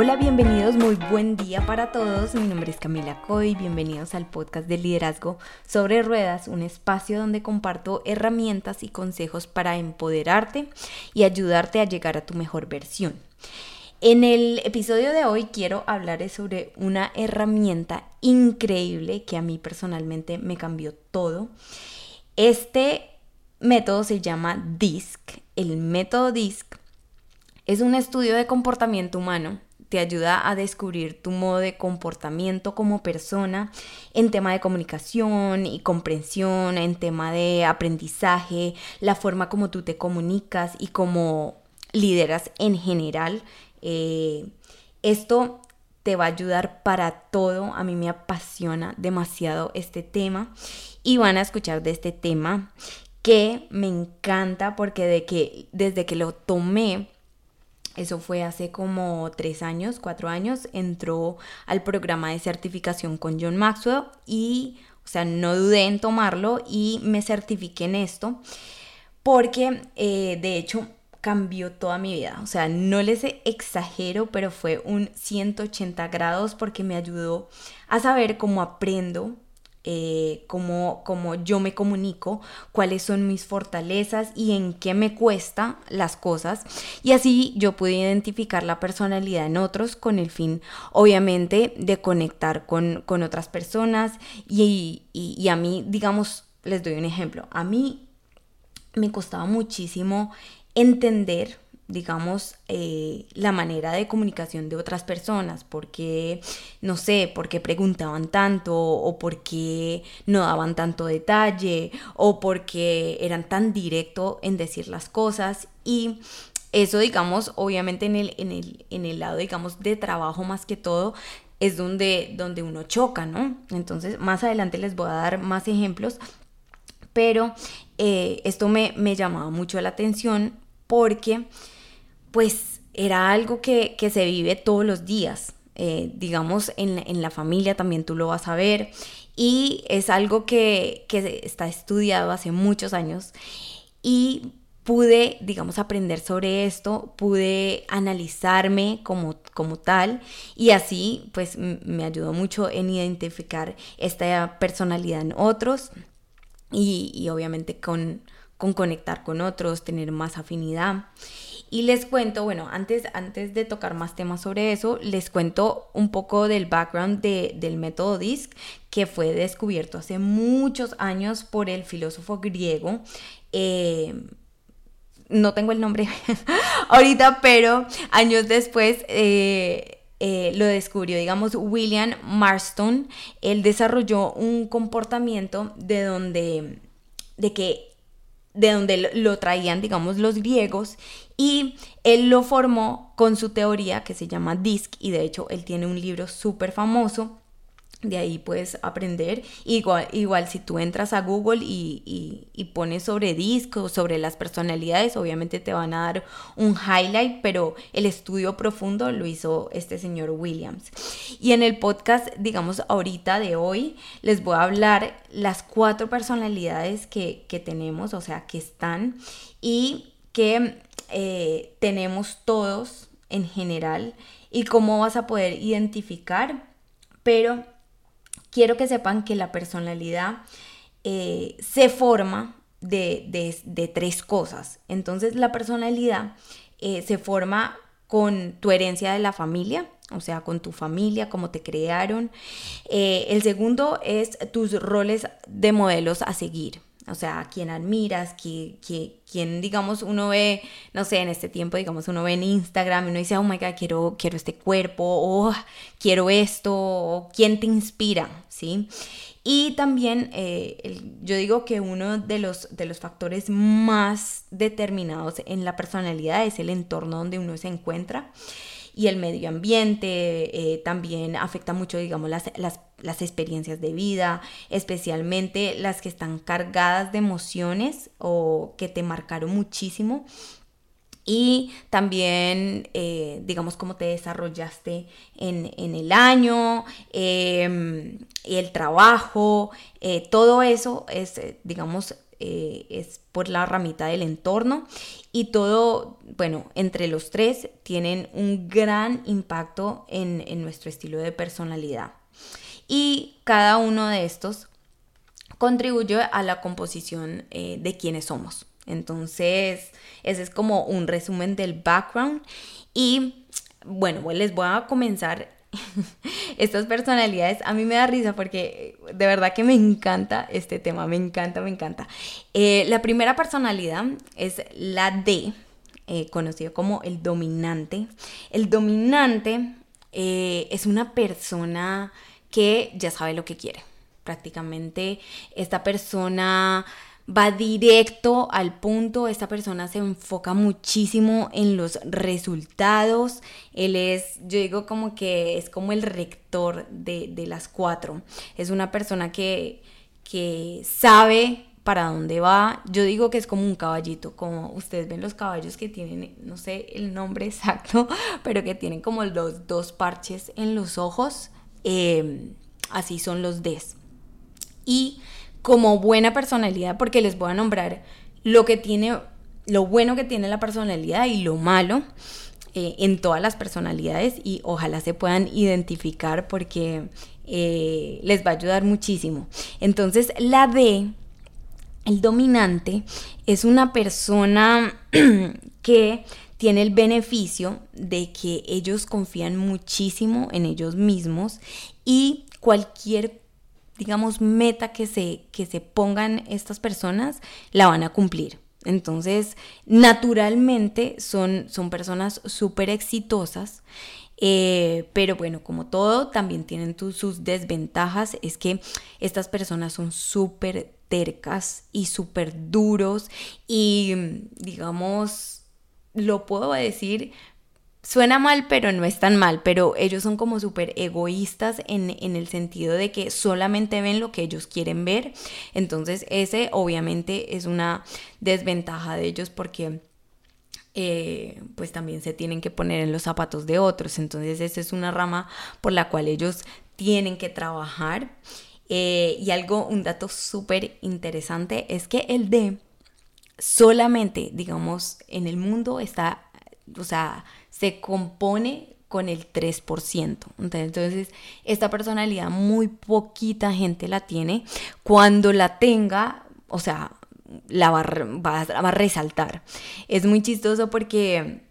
Hola, bienvenidos, muy buen día para todos. Mi nombre es Camila Coy, bienvenidos al podcast de liderazgo sobre ruedas, un espacio donde comparto herramientas y consejos para empoderarte y ayudarte a llegar a tu mejor versión. En el episodio de hoy quiero hablar sobre una herramienta increíble que a mí personalmente me cambió todo. Este método se llama DISC. El método DISC es un estudio de comportamiento humano te ayuda a descubrir tu modo de comportamiento como persona en tema de comunicación y comprensión, en tema de aprendizaje, la forma como tú te comunicas y cómo lideras en general. Eh, esto te va a ayudar para todo. A mí me apasiona demasiado este tema y van a escuchar de este tema que me encanta porque de que desde que lo tomé eso fue hace como tres años, cuatro años, entró al programa de certificación con John Maxwell y, o sea, no dudé en tomarlo y me certifiqué en esto porque, eh, de hecho, cambió toda mi vida. O sea, no les exagero, pero fue un 180 grados porque me ayudó a saber cómo aprendo, eh, cómo, yo me comunico, cuáles son mis fortalezas y en qué me cuesta las cosas. Y así yo pude identificar la personalidad en otros con el fin, obviamente, de conectar con, otras personas. Y, y a mí, digamos, les doy un ejemplo. A mí me costaba muchísimo entender digamos, eh, la manera de comunicación de otras personas, porque, no sé, porque preguntaban tanto o porque no daban tanto detalle o porque eran tan directo en decir las cosas y eso, digamos, obviamente en el, en el, en el lado, digamos, de trabajo más que todo, es donde, donde uno choca, ¿no? Entonces, más adelante les voy a dar más ejemplos, pero eh, esto me, me llamaba mucho la atención porque pues era algo que, se vive todos los días. Eh, digamos, en, la familia también tú lo vas a ver. Y es algo que, está estudiado hace muchos años. Y pude, digamos, aprender sobre esto, pude analizarme como, como tal y así pues me ayudó mucho en identificar esta personalidad en otros y, obviamente con, con conectar con otros, tener más afinidad. Y les cuento, bueno, antes, antes de tocar más temas sobre eso, les cuento un poco del background del método DISC, que fue descubierto hace muchos años por el filósofo griego. Eh, no tengo el nombre ahorita, pero años después eh, eh, lo descubrió, digamos, William Marston. Él desarrolló un comportamiento de donde, de que de donde lo traían, digamos, los griegos y él lo formó con su teoría que se llama DISC y de hecho él tiene un libro súper famoso de ahí puedes aprender. Igual, igual si tú entras a Google y, pones sobre DISC o sobre las personalidades, obviamente te van a dar un highlight, pero el estudio profundo lo hizo este señor Williams. Y en el podcast, digamos, ahorita de hoy, les voy a hablar las cuatro personalidades que, que tenemos, o sea, que están y que eh, tenemos todos en general y cómo vas a poder identificar, pero quiero que sepan que la personalidad eh, se forma de, tres cosas. Entonces la personalidad eh, se forma con tu herencia de la familia, o sea, con tu familia, cómo te crearon. el segundo es tus roles de modelos a seguir o sea, a quién admiras, quién, digamos, uno ve, no sé, en este tiempo, digamos, uno ve en Instagram y uno dice, oh my God, quiero, quiero este cuerpo, o quiero esto, o quién te inspira, ¿sí? Y también eh, yo digo que uno de los, de los factores más determinados en la personalidad es el entorno donde uno se encuentra y el medio ambiente eh, también afecta mucho, digamos, las, las, experiencias de vida, especialmente las que están cargadas de emociones o que te marcaron muchísimo. Y también, eh, digamos, cómo te desarrollaste en, el año, em, el trabajo, eh, todo eso es, digamos, eh, es por la ramita del entorno y todo, bueno, entre los tres tienen un gran impacto en, nuestro estilo de personalidad. Y cada uno de estos contribuye a la composición eh, de quienes somos. Entonces, ese es como un resumen del background. Y bueno, les voy a comenzar estas personalidades. A mí me da risa porque de verdad que me encanta este tema, me encanta, me encanta. Eh, la primera personalidad es la D, eh, conocido como el dominante. El dominante eh, es una persona que ya sabe lo que quiere. Prácticamente esta persona va directo al punto, esta persona se enfoca muchísimo en los resultados, él es, yo digo como que es como el rector de, las cuatro, es una persona que, que sabe para dónde va, yo digo que es como un caballito, como ustedes ven los caballos que tienen, no sé el nombre exacto, pero que tienen como los dos parches en los ojos, eh, así son los des. Y como buena personalidad, porque les voy a nombrar lo que tiene, lo bueno que tiene la personalidad y lo malo eh, en todas las personalidades y ojalá se puedan identificar porque eh, les va a ayudar muchísimo. Entonces, la D, el dominante, es una persona que tiene el beneficio de que ellos confían muchísimo en ellos mismos y cualquier digamos, meta que se, que se pongan estas personas, la van a cumplir. Entonces, naturalmente son, son personas súper exitosas, eh, pero bueno, como todo, también tienen sus desventajas. Es que estas personas son súper tercas y súper duros y, digamos, lo puedo decir, Suena mal, pero no es tan mal, pero ellos son como súper egoístas en, el sentido de que solamente ven lo que ellos quieren ver. Entonces ese obviamente es una desventaja de ellos porque eh, pues también se tienen que poner en los zapatos de otros. Entonces esa es una rama por la cual ellos tienen que trabajar. Eh, y algo, un dato súper interesante es que el D solamente, digamos, en el mundo está, o sea, se compone con el 3%. Entonces, esta personalidad muy poquita gente la tiene. Cuando la tenga, o sea, la va, a resaltar. Es muy chistoso porque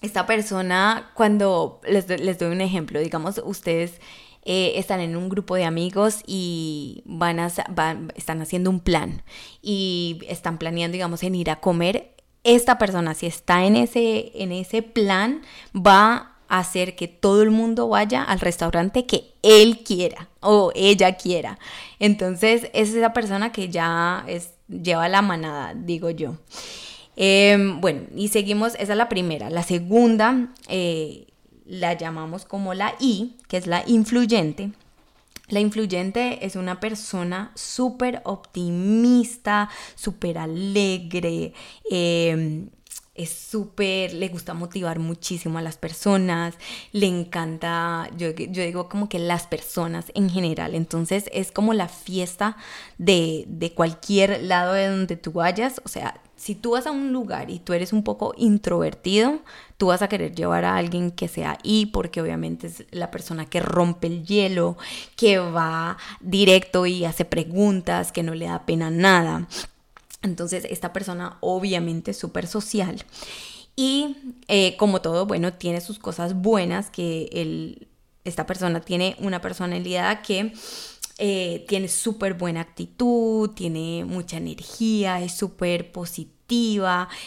esta persona, cuando les, doy un ejemplo, digamos, ustedes eh, están en un grupo de amigos y van a, están haciendo un plan y están planeando, digamos, en ir a comer esta persona, si está en ese, en ese plan, va a hacer que todo el mundo vaya al restaurante que él quiera o ella quiera. Entonces es esa persona que ya es, lleva la manada, digo yo. Em, bueno, y seguimos, esa es la primera. La segunda eh, la llamamos como la I, que es la influyente. La influyente es una persona súper optimista, súper alegre, em, es súper, le gusta motivar muchísimo a las personas, le encanta, yo, yo, digo como que las personas en general, entonces es como la fiesta de, de cualquier lado de donde tú vayas, o sea, si tú vas a un lugar y tú eres un poco introvertido, tú vas a querer llevar a alguien que sea ahí porque obviamente es la persona que rompe el hielo, que va directo y hace preguntas, que no le da pena nada. Entonces esta persona obviamente es súper social. Y eh, como todo, bueno, tiene sus cosas buenas, que esta persona tiene una personalidad que eh, tiene súper buena actitud, tiene mucha energía, es súper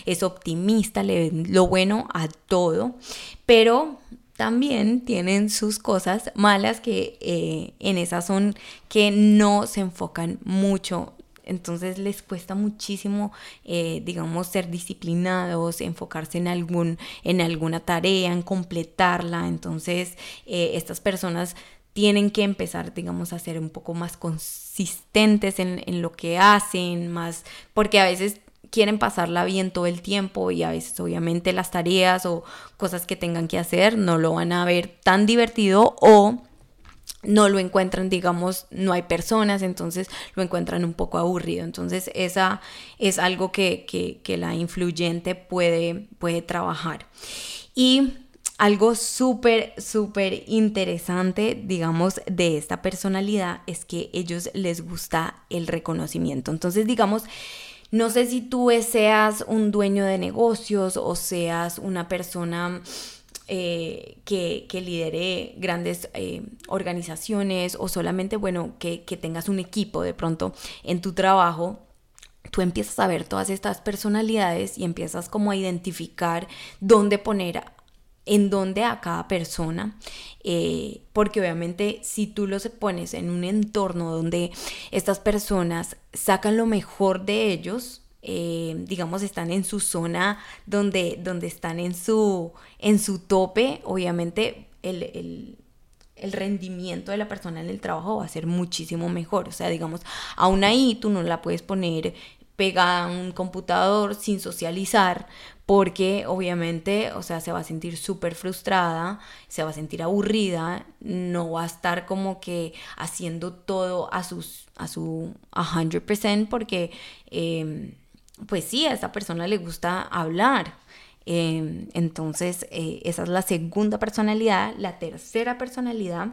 es optimista, le ven lo bueno a todo, pero también tienen sus cosas malas que eh, en esas son que no se enfocan mucho entonces les cuesta muchísimo, eh, digamos, ser disciplinados, enfocarse en, algún, en alguna tarea, en completarla. Entonces estas personas tienen que empezar, digamos, a ser un poco más consistentes en, lo que hacen, más, porque a veces quieren pasarla bien todo el tiempo y a veces obviamente las tareas o cosas que tengan que hacer no lo van a ver tan divertido o no lo encuentran, digamos, no hay personas, entonces lo encuentran un poco aburrido. Entonces, esa es algo que, que, la influyente puede, puede trabajar. Y algo súper, súper interesante, digamos, de esta personalidad es que ellos les gusta el reconocimiento. Entonces, digamos, no sé si tú seas un dueño de negocios o seas una persona eh, que, que, lidere grandes eh, organizaciones o solamente, bueno, que, que tengas un equipo de pronto en tu trabajo, tú empiezas a ver todas estas personalidades y empiezas como a identificar dónde poner en dónde a cada persona, eh, porque obviamente si tú los pones en un entorno donde estas personas sacan lo mejor de ellos, eh, digamos, están en su zona donde, donde están en su, en su tope, obviamente el, el rendimiento de la persona en el trabajo va a ser muchísimo mejor. O sea, digamos, aún ahí tú no la puedes poner pegada a un computador sin socializar porque obviamente, o sea, se va a sentir súper frustrada, se va a sentir aburrida, no va a estar como que haciendo todo a, sus, a su 100% porque, em, pues sí, a esa persona le gusta hablar. Em, entonces, eh, esa es la segunda personalidad. La tercera personalidad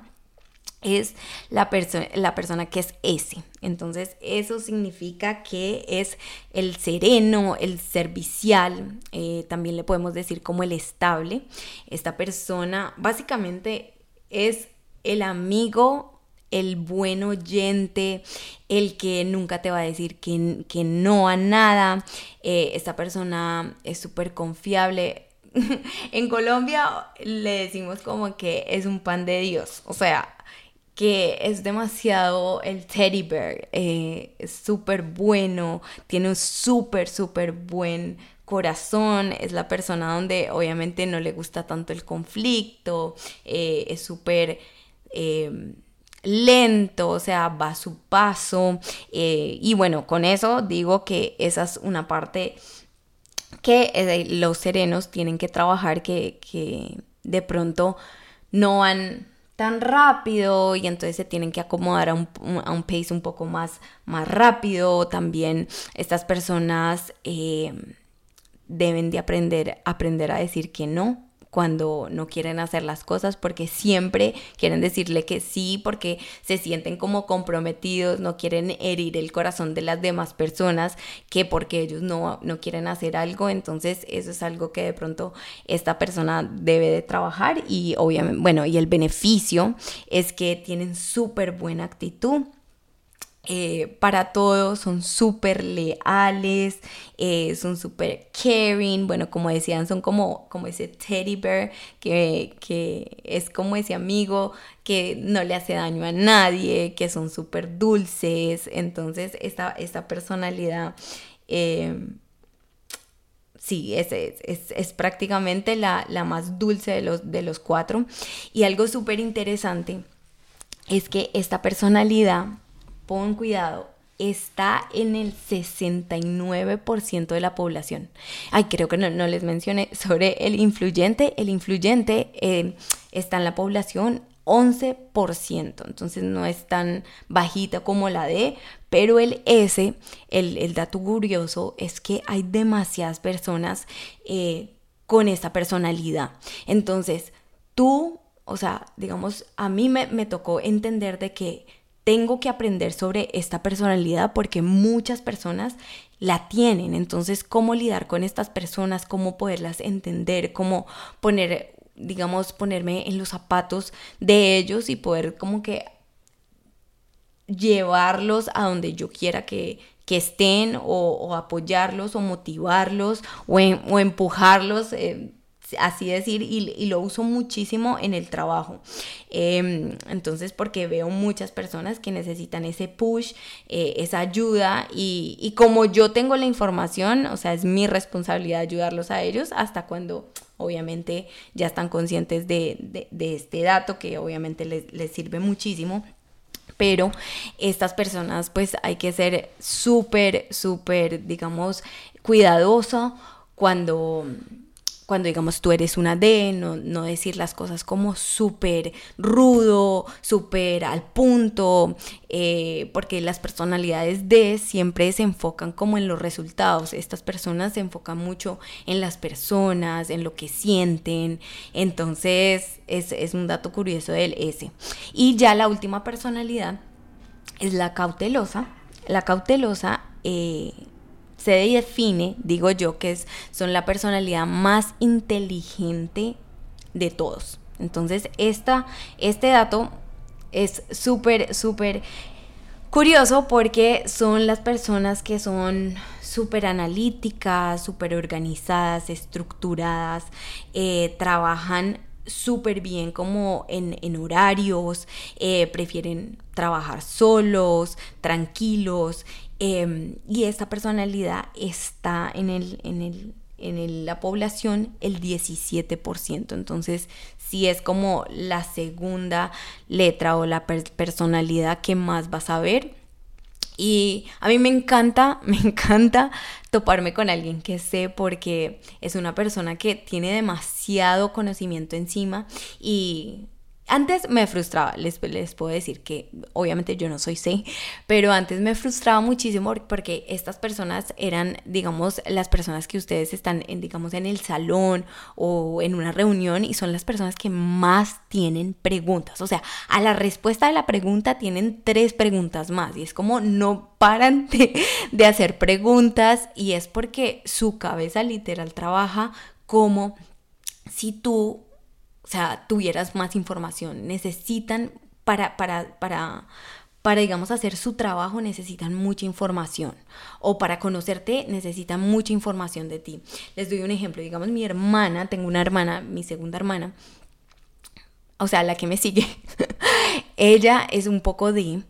es la, la persona que es ese. Entonces eso significa que es el sereno, el servicial, eh, también le podemos decir como el estable. Esta persona básicamente es el amigo, el buen oyente, el que nunca te va a decir que, que no a nada. Eh, esta persona es súper confiable. en Colombia le decimos como que es un pan de Dios. O sea, que es demasiado el teddy bear, eh, es súper bueno, tiene un súper, súper buen corazón, es la persona donde obviamente no le gusta tanto el conflicto, eh, es súper eh, lento, o sea, va a su paso. y bueno, con eso digo que esa es una parte que los serenos tienen que trabajar, que, que de pronto no han tan rápido y entonces se tienen que acomodar a un, a un pace un poco más, más rápido. También estas personas eh, deben de aprender, aprender a decir que no cuando no quieren hacer las cosas porque siempre quieren decirle que sí porque se sienten como comprometidos, no quieren herir el corazón de las demás personas que porque ellos no, no quieren hacer algo, entonces eso es algo que de pronto esta persona debe de trabajar y obviamente, bueno, y el beneficio es que tienen súper buena actitud eh, para todos, son súper leales, eh, son súper caring, bueno, como decían, son como, como ese teddy bear que, que, es como ese amigo que no le hace daño a nadie, que son súper dulces, entonces esta, esta personalidad... Eh, sí, es, es, es, prácticamente la, la, más dulce de los, de los cuatro. Y algo súper interesante es que esta personalidad pon cuidado, está en el 69% de la población. Ay, creo que no, les mencioné sobre el influyente. El influyente eh, está en la población 11%, entonces no es tan bajita como la D, pero el S, el, dato curioso es que hay demasiadas personas eh, con esta personalidad. Entonces, tú, o sea, digamos, a mí me, me tocó entender de que tengo que aprender sobre esta personalidad porque muchas personas la tienen. Entonces, ¿cómo lidiar con estas personas? ¿Cómo poderlas entender? ¿Cómo poner, digamos, ponerme en los zapatos de ellos y poder como que llevarlos a donde yo quiera que, estén o, apoyarlos o motivarlos o, o empujarlos? Eh, así decir, y, lo uso muchísimo en el trabajo. Em, entonces, porque veo muchas personas que necesitan ese push, eh, esa ayuda, y, como yo tengo la información, o sea, es mi responsabilidad ayudarlos a ellos hasta cuando obviamente ya están conscientes de, este dato que obviamente les, les sirve muchísimo pero estas personas pues hay que ser súper, súper, digamos, cuidadoso cuando cuando digamos tú eres una D, no, no decir las cosas como súper rudo, súper al punto, eh, porque las personalidades D siempre se enfocan como en los resultados. Estas personas se enfocan mucho en las personas, en lo que sienten. Entonces es, es un dato curioso del S. Y ya la última personalidad es la cautelosa. La cautelosa... Eh, se define, digo yo, que es, son la personalidad más inteligente de todos. Entonces, esta, este dato es súper, súper curioso porque son las personas que son súper analíticas, súper organizadas, estructuradas, eh, trabajan súper bien como en, horarios, eh, prefieren trabajar solos, tranquilos, Em, y esta personalidad está en, el, en, el, en la población el 17%. Entonces, si es como la segunda letra o la personalidad que más vas a ver. Y a mí me encanta, me encanta toparme con alguien que sé porque es una persona que tiene demasiado conocimiento encima y antes me frustraba, les, les, puedo decir que obviamente yo no soy C, pero antes me frustraba muchísimo porque estas personas eran, digamos, las personas que ustedes están, en, digamos, en el salón o en una reunión y son las personas que más tienen preguntas. O sea, a la respuesta de la pregunta tienen tres preguntas más y es como no paran de, de hacer preguntas y es porque su cabeza literal trabaja como si tú o sea, tuvieras más información. Necesitan para, para, para, para, digamos, hacer su trabajo necesitan mucha información. O para conocerte necesitan mucha información de ti. Les doy un ejemplo. Digamos, mi hermana, tengo una hermana, mi segunda hermana, o sea, la que me sigue. ella es un poco de...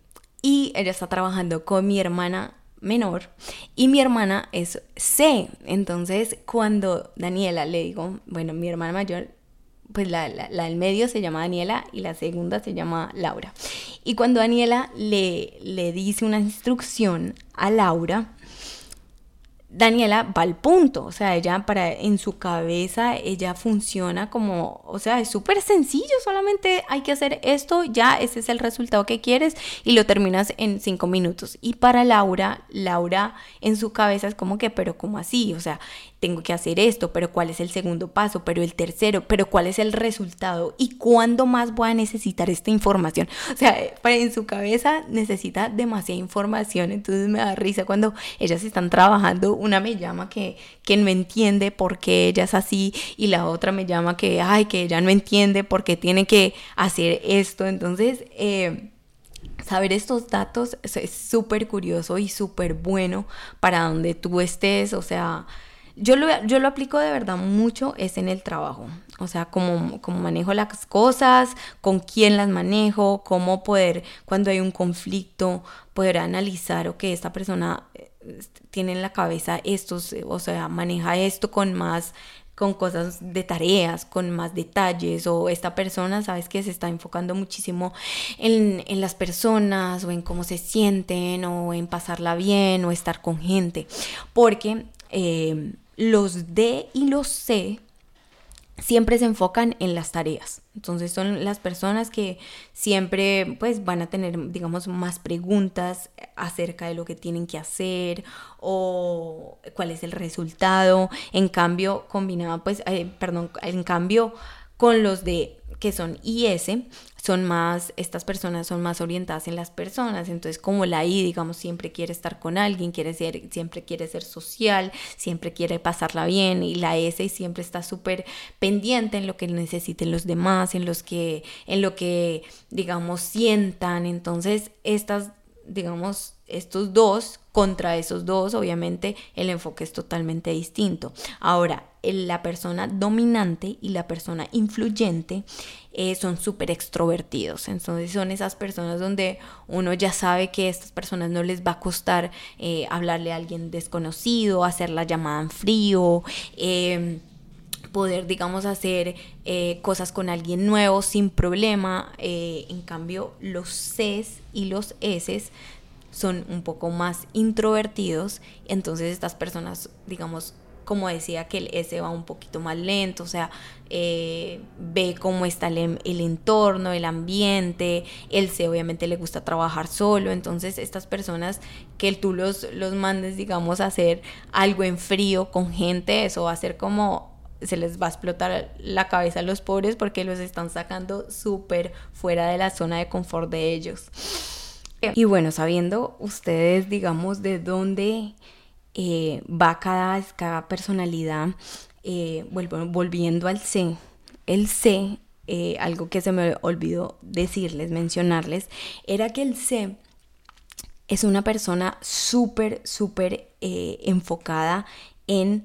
Y ella está trabajando con mi hermana menor y mi hermana es C. Entonces, cuando Daniela le digo, bueno, mi hermana mayor pues la, la, del medio se llama Daniela y la segunda se llama Laura. Y cuando Daniela le, le dice una instrucción a Laura, Daniela va al punto, o sea, ella para en su cabeza ella funciona como, o sea, es súper sencillo, solamente hay que hacer esto, ya ese es el resultado que quieres y lo terminas en cinco minutos. Y para Laura, Laura en su cabeza es como que, pero ¿cómo así? O sea, tengo que hacer esto, pero ¿cuál es el segundo paso? Pero el tercero, pero ¿cuál es el resultado? ¿Y cuándo más voy a necesitar esta información? O sea, en su cabeza necesita demasiada información, entonces me da risa cuando ellas están trabajando, una me llama que, que no entiende por qué ella es así y la otra me llama que, ay, que ella no entiende por qué tiene que hacer esto, entonces... Eh, saber estos datos es súper curioso y súper bueno para donde tú estés, o sea, yo lo, yo lo aplico de verdad mucho es en el trabajo. O sea, cómo, cómo manejo las cosas, con quién las manejo, cómo poder, cuando hay un conflicto, poder analizar, o que esta persona eh, tiene en la cabeza estos, o sea, maneja esto con más con cosas de tareas, con más detalles, o esta persona, sabes que se está enfocando muchísimo en, en, las personas, o en cómo se sienten, o en pasarla bien, o estar con gente, porque eh, los D y los C siempre se enfocan en las tareas. Entonces son las personas que siempre pues van a tener digamos más preguntas acerca de lo que tienen que hacer o cuál es el resultado. En cambio, combinado pues, eh, perdón, en cambio con los de que son IS, son más, estas personas son más orientadas en las personas, entonces como la I, digamos, siempre quiere estar con alguien, quiere ser, siempre quiere ser social, siempre quiere pasarla bien, y la S siempre está súper pendiente en lo que necesiten los demás, en, los que, en lo que, digamos, sientan, entonces estas, digamos, estos dos contra esos dos, obviamente el enfoque es totalmente distinto. Ahora, la persona dominante y la persona influyente eh, son súper extrovertidos. Entonces son esas personas donde uno ya sabe que a estas personas no les va a costar eh, hablarle a alguien desconocido, hacer la llamada en frío. Em, poder, digamos, hacer eh, cosas con alguien nuevo sin problema. en cambio, los Cs y los S son un poco más introvertidos, entonces estas personas, digamos, como decía, que el S va un poquito más lento, o sea, eh, ve cómo está el, el, entorno, el ambiente, el C obviamente le gusta trabajar solo, entonces estas personas que tú los, los mandes, digamos, a hacer algo en frío con gente, eso va a ser como se les va a explotar la cabeza a los pobres porque los están sacando súper fuera de la zona de confort de ellos. Y bueno, sabiendo ustedes, digamos, de dónde eh, va cada, cada personalidad, eh, volviendo al C, el C, eh, algo que se me olvidó decirles, mencionarles, era que el C es una persona súper, súper enfocada en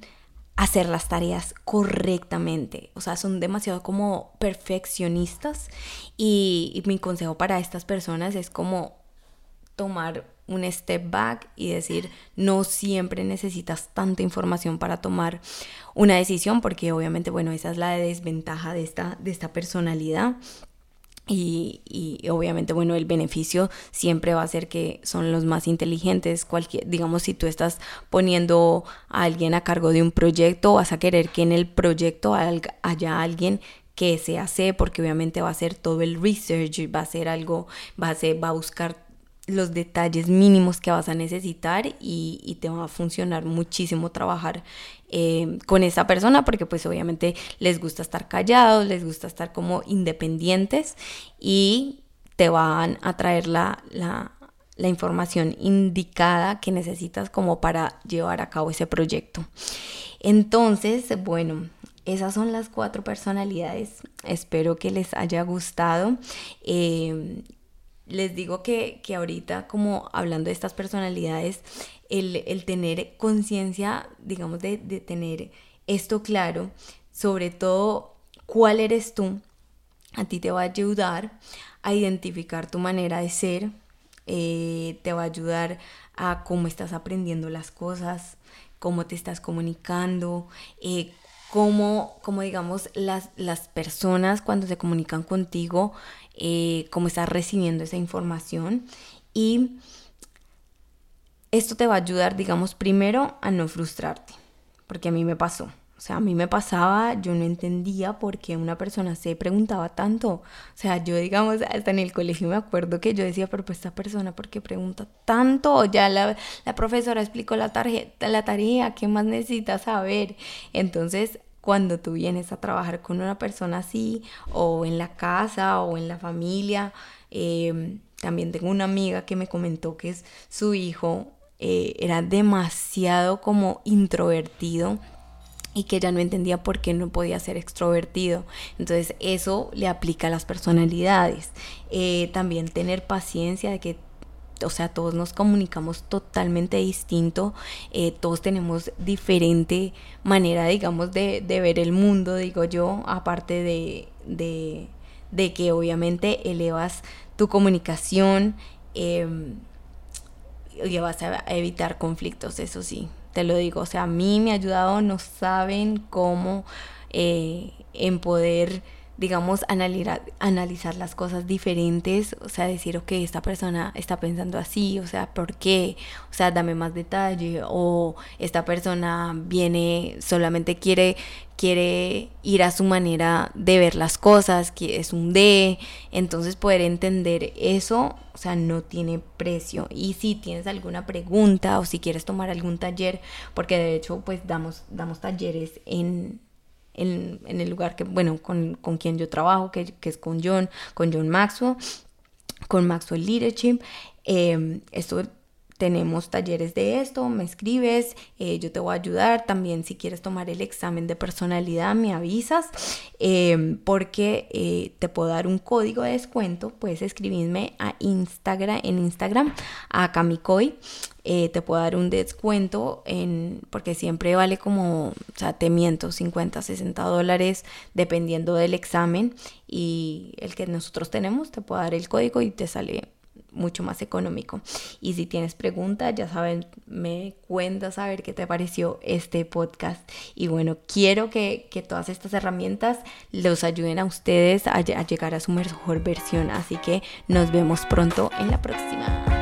hacer las tareas correctamente. O sea, son demasiado como perfeccionistas y, mi consejo para estas personas es como tomar un step back y decir, no siempre necesitas tanta información para tomar una decisión, porque obviamente, bueno, esa es la desventaja de esta, de esta personalidad. Y, obviamente, bueno, el beneficio siempre va a ser que son los más inteligentes. Cualquier, digamos, si tú estás poniendo a alguien a cargo de un proyecto, vas a querer que en el proyecto haya alguien que se hace, porque obviamente va a hacer todo el research, va a hacer algo, va a, ser, va a buscar los detalles mínimos que vas a necesitar y, te va a funcionar muchísimo trabajar eh, con esa persona porque pues obviamente les gusta estar callados, les gusta estar como independientes y te van a traer la, la, la información indicada que necesitas como para llevar a cabo ese proyecto. Entonces, bueno, esas son las cuatro personalidades. Espero que les haya gustado. Eh, les digo que, que, ahorita, como hablando de estas personalidades, el, tener conciencia, digamos, de, tener esto claro, sobre todo cuál eres tú, a ti te va a ayudar a identificar tu manera de ser, eh, te va a ayudar a cómo estás aprendiendo las cosas, cómo te estás comunicando, eh, cómo, digamos, las, las, personas cuando se comunican contigo, eh, cómo estás recibiendo esa información y esto te va a ayudar, digamos, primero a no frustrarte, porque a mí me pasó. O sea, a mí me pasaba, yo no entendía por qué una persona se preguntaba tanto. O sea, yo digamos, hasta en el colegio me acuerdo que yo decía, pero pues esta persona, ¿por qué pregunta tanto? Ya la, la profesora explicó la, tarjeta, la tarea, ¿qué más necesitas saber? Entonces, cuando tú vienes a trabajar con una persona así, o en la casa, o en la familia, eh, también tengo una amiga que me comentó que su hijo eh, era demasiado como introvertido y que ya no entendía por qué no podía ser extrovertido. Entonces eso le aplica a las personalidades. Eh, también tener paciencia de que o sea, todos nos comunicamos totalmente distinto, eh, todos tenemos diferente manera, digamos, de, ver el mundo, digo yo, aparte de, de, que obviamente elevas tu comunicación, em, y vas a evitar conflictos, eso sí, te lo digo. O sea, a mí me ha ayudado, no saben cómo eh, en poder digamos, analizar, analizar las cosas diferentes, o sea, decir, ok, esta persona está pensando así, o sea, ¿por qué? O sea, dame más detalle, o esta persona viene, solamente quiere, quiere ir a su manera de ver las cosas, que es un D, entonces poder entender eso, o sea, no tiene precio. Y si tienes alguna pregunta o si quieres tomar algún taller, porque de hecho, pues damos, damos talleres en en, el lugar que, bueno, con, quien yo trabajo, que, es con John, con John Maxwell, con Maxwell Leadership. Eh, esto tenemos talleres de esto, me escribes, eh, yo te voy a ayudar. También si quieres tomar el examen de personalidad, me avisas, em, porque eh, te puedo dar un código de descuento. Puedes escribirme a Instagram, en Instagram, a Kamikoi. Eh, te puedo dar un descuento en, porque siempre vale como, o sea, te miento, 50, 60 dólares dependiendo del examen y el que nosotros tenemos, te puedo dar el código y te sale mucho más económico. Y si tienes preguntas, ya saben, me cuentas a ver qué te pareció este podcast. Y bueno, quiero que, todas estas herramientas los ayuden a ustedes a llegar a su mejor versión. Así que nos vemos pronto en la próxima.